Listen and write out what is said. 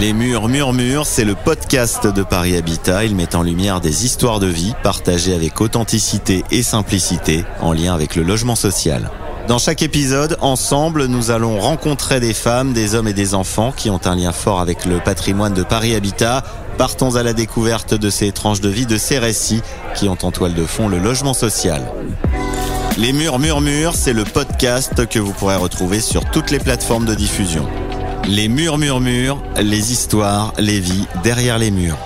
Les murs murmurent, c'est le podcast de Paris Habitat. Il met en lumière des histoires de vie partagées avec authenticité et simplicité en lien avec le logement social. Dans chaque épisode, ensemble, nous allons rencontrer des femmes, des hommes et des enfants qui ont un lien fort avec le patrimoine de Paris Habitat. Partons à la découverte de ces tranches de vie, de ces récits qui ont en toile de fond le logement social. Les murs murmurent, c'est le podcast que vous pourrez retrouver sur toutes les plateformes de diffusion. Les murs murmurent, les histoires, les vies derrière les murs.